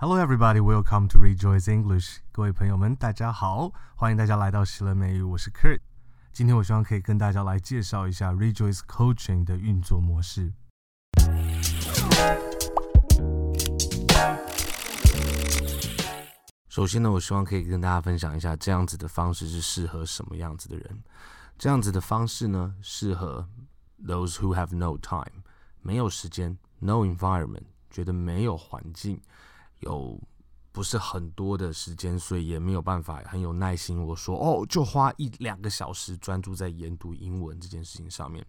Hello, everybody. Welcome to Rejoice English. 各位朋友们，大家好，欢迎大家来到喜乐美语。我是 Kurt。今天我希望可以跟大家来介绍一下 Rejoice Coaching 的运作模式。首先呢，我希望可以跟大家分享一下这样子的方式是适合什么样子的人。这样子的方式呢，适合 those who have no time，没有时间，no environment，觉得没有环境。有不是很多的时间，所以也没有办法很有耐心。我说哦，就花一两个小时专注在研读英文这件事情上面。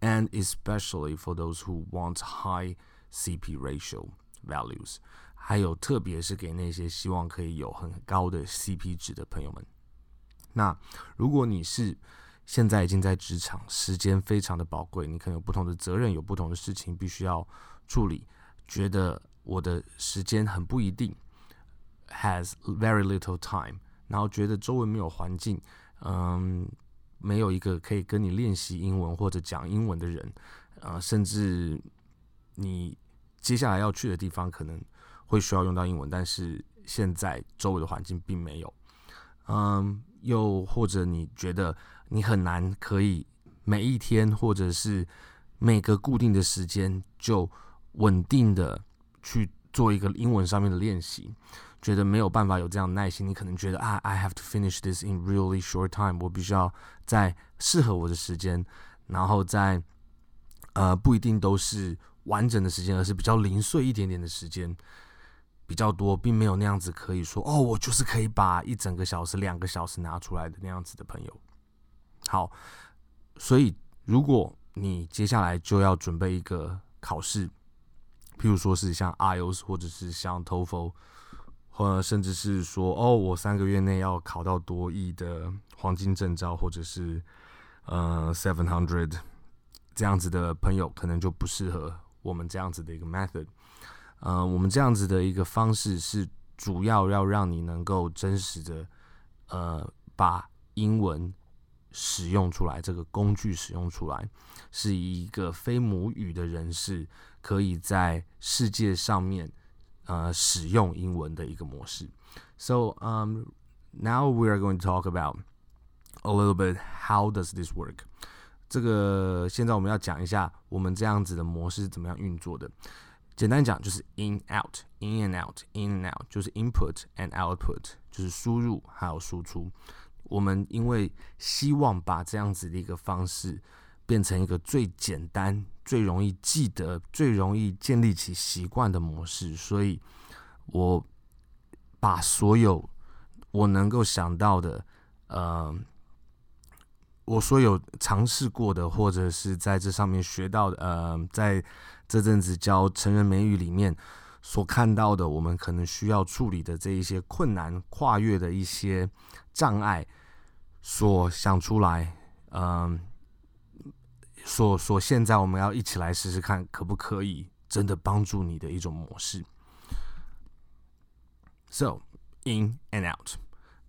And especially for those who want high CP ratio values，还有特别是给那些希望可以有很高的 CP 值的朋友们。那如果你是现在已经在职场，时间非常的宝贵，你可能有不同的责任，有不同的事情必须要处理，觉得。我的时间很不一定，has very little time，然后觉得周围没有环境，嗯，没有一个可以跟你练习英文或者讲英文的人，呃，甚至你接下来要去的地方可能会需要用到英文，但是现在周围的环境并没有，嗯，又或者你觉得你很难可以每一天或者是每个固定的时间就稳定的。去做一个英文上面的练习，觉得没有办法有这样的耐心，你可能觉得啊，I have to finish this in really short time，我必须要在适合我的时间，然后在呃不一定都是完整的时间，而是比较零碎一点点的时间比较多，并没有那样子可以说哦，我就是可以把一整个小时、两个小时拿出来的那样子的朋友。好，所以如果你接下来就要准备一个考试。譬如说是像 IELTS 或者是像 TOEFL，或者甚至是说哦，我三个月内要考到多益的黄金证照，或者是呃 Seven Hundred 这样子的朋友，可能就不适合我们这样子的一个 method。呃，我们这样子的一个方式是主要要让你能够真实的呃把英文使用出来，这个工具使用出来，是以一个非母语的人士。可以在世界上面，呃，使用英文的一个模式。So, um, now we are going to talk about a little bit how does this work？这个现在我们要讲一下我们这样子的模式是怎么样运作的。简单讲就是 in out，in and out，in and out，就是 input and output，就是输入还有输出。我们因为希望把这样子的一个方式。 变成一个最简单、最容易记得、最容易建立起习惯的模式，所以我把所有我能够想到的，呃，我所有尝试过的，或者是在这上面学到的，呃，在这阵子教成人美语里面所看到的，我们可能需要处理的这一些困难、跨越的一些障碍，所想出来，嗯、所所，现在我们要一起来试试看，可不可以真的帮助你的一种模式。So in and out，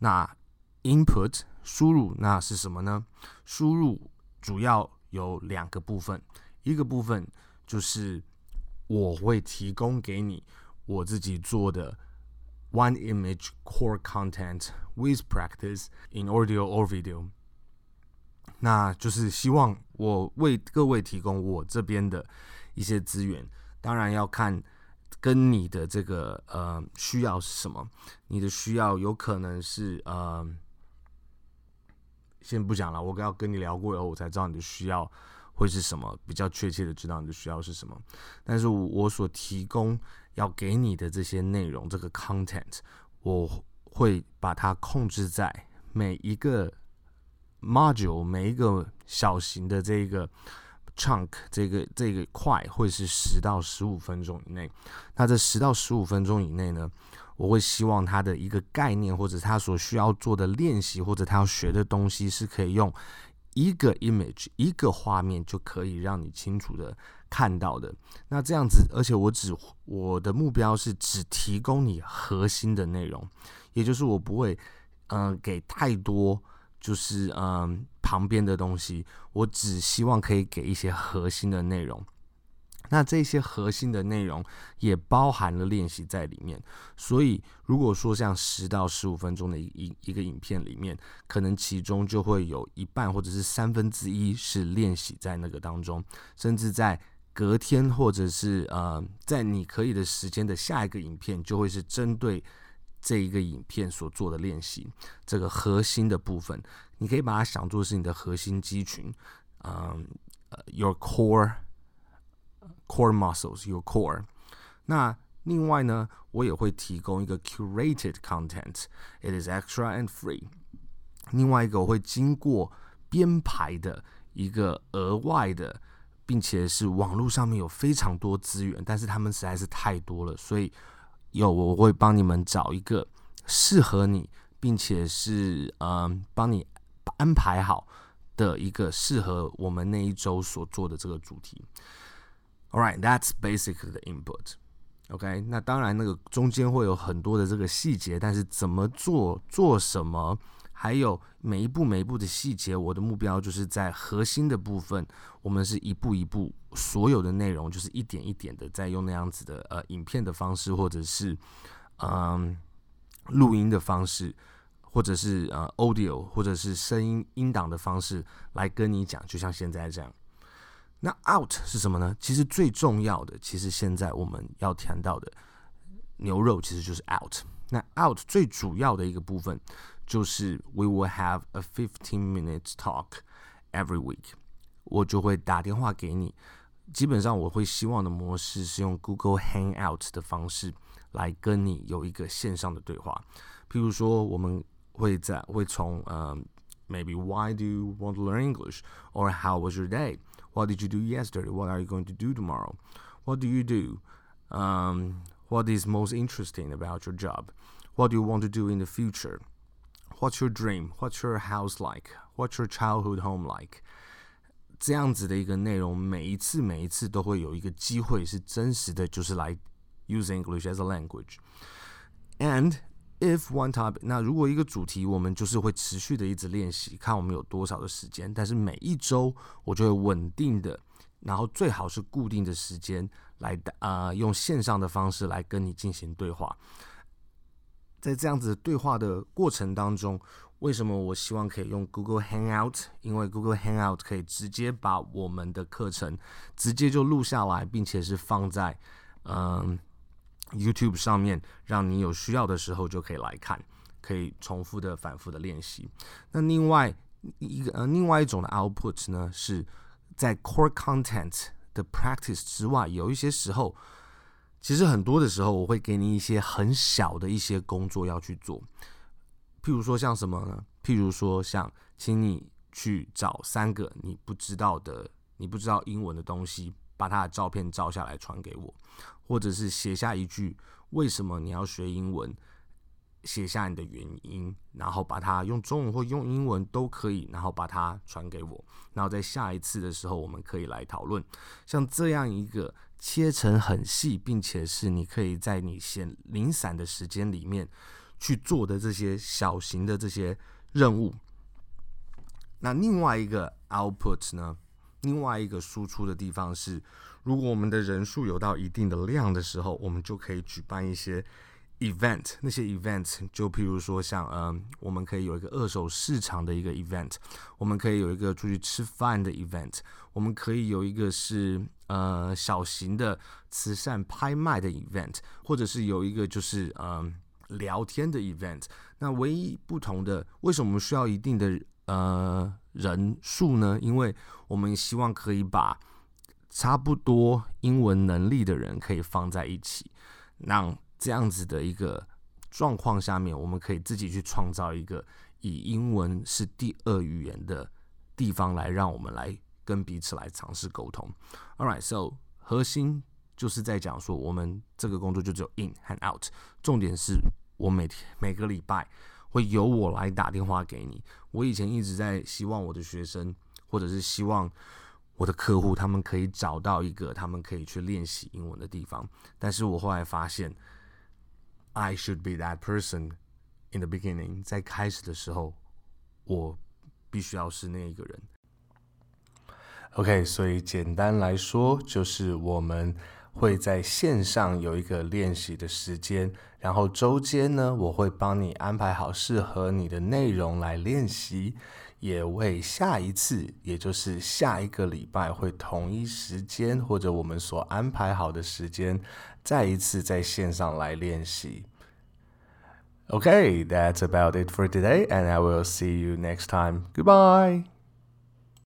那 input 输入那是什么呢？输入主要有两个部分，一个部分就是我会提供给你我自己做的 one image core content with practice in audio or video。那就是希望我为各位提供我这边的一些资源，当然要看跟你的这个呃需要是什么。你的需要有可能是呃，先不讲了，我要跟你聊过以后，我才知道你的需要会是什么，比较确切的知道你的需要是什么。但是我所提供要给你的这些内容，这个 content，我会把它控制在每一个。Module 每一个小型的这个 chunk 这个这个块会是十到十五分钟以内。那这十到十五分钟以内呢，我会希望他的一个概念或者他所需要做的练习或者他要学的东西是可以用一个 image 一个画面就可以让你清楚的看到的。那这样子，而且我只我的目标是只提供你核心的内容，也就是我不会嗯、给太多。就是嗯，旁边的东西，我只希望可以给一些核心的内容。那这些核心的内容也包含了练习在里面，所以如果说像十到十五分钟的一一个影片里面，可能其中就会有一半或者是三分之一是练习在那个当中，甚至在隔天或者是呃在你可以的时间的下一个影片，就会是针对这一个影片所做的练习，这个核心的部分，你可以把它想作是你的核心肌群，嗯，呃，your core。Core muscles, your core。那另外呢，我也会提供一个 curated content. It is extra and free。另外一个我会经过编排的一个额外的，并且是网络上面有非常多资源，但是他们实在是太多了，所以有我会帮你们找一个适合你，并且是嗯帮你安排好的一个适合我们那一周所做的这个主题。All right, that's basically the input. OK，那当然那个中间会有很多的这个细节，但是怎么做、做什么，还有每一步每一步的细节，我的目标就是在核心的部分，我们是一步一步，所有的内容就是一点一点的，在用那样子的呃影片的方式，或者是嗯录音的方式，或者是呃 audio，或者是声音音档的方式来跟你讲，就像现在这样。那 out 是什么呢？其实最重要的，其实现在我们要谈到的牛肉其实就是 out。那 out 最主要的一个部分就是 we will have a fifteen minutes talk every week。我就会打电话给你，基本上我会希望的模式是用 Google Hangout 的方式来跟你有一个线上的对话。譬如说，我们会在会从呃、um,，maybe why do you want to learn English or how was your day？What did you do yesterday? What are you going to do tomorrow? What do you do? Um, what is most interesting about your job? What do you want to do in the future? What's your dream? What's your house like? What's your childhood home like? 这样子的一个内容，每一次每一次都会有一个机会是真实的，就是来 use English as a language. And If one topic，那如果一个主题，我们就是会持续的一直练习，看我们有多少的时间。但是每一周我就会稳定的，然后最好是固定的时间来、呃，用线上的方式来跟你进行对话。在这样子对话的过程当中，为什么我希望可以用 Google Hangout？因为 Google Hangout 可以直接把我们的课程直接就录下来，并且是放在嗯。YouTube 上面，让你有需要的时候就可以来看，可以重复的、反复的练习。那另外一个呃，另外一种的 output 呢，是在 core content 的 practice 之外，有一些时候，其实很多的时候，我会给你一些很小的一些工作要去做。譬如说像什么呢？譬如说像，请你去找三个你不知道的、你不知道英文的东西，把它的照片照下来传给我。或者是写下一句为什么你要学英文，写下你的原因，然后把它用中文或用英文都可以，然后把它传给我，然后在下一次的时候我们可以来讨论。像这样一个切成很细，并且是你可以在你闲零散的时间里面去做的这些小型的这些任务。那另外一个 output 呢？另外一个输出的地方是，如果我们的人数有到一定的量的时候，我们就可以举办一些 event。那些 event 就譬如说像，嗯、我们可以有一个二手市场的一个 event，我们可以有一个出去吃饭的 event，我们可以有一个是呃小型的慈善拍卖的 event，或者是有一个就是嗯、聊天的 event。那唯一不同的，为什么我们需要一定的呃人数呢？因为我们希望可以把差不多英文能力的人可以放在一起，让这样子的一个状况下面，我们可以自己去创造一个以英文是第二语言的地方，来让我们来跟彼此来尝试沟通。All right, so 核心就是在讲说，我们这个工作就只有 in 和 out，重点是我每天每个礼拜会由我来打电话给你。我以前一直在希望我的学生。或者是希望我的客户他们可以找到一个他们可以去练习英文的地方，但是我后来发现 ，I should be that person in the beginning，在开始的时候，我必须要是那一个人。 OK，所以简单来说，就是我们 会在线上有一个练习的时间，然后周间呢，我会帮你安排好适合你的内容来练习，也为下一次，也就是下一个礼拜会同一时间或者我们所安排好的时间，再一次在线上来练习。OK，that's about it for today，and I will see you next time. Goodbye.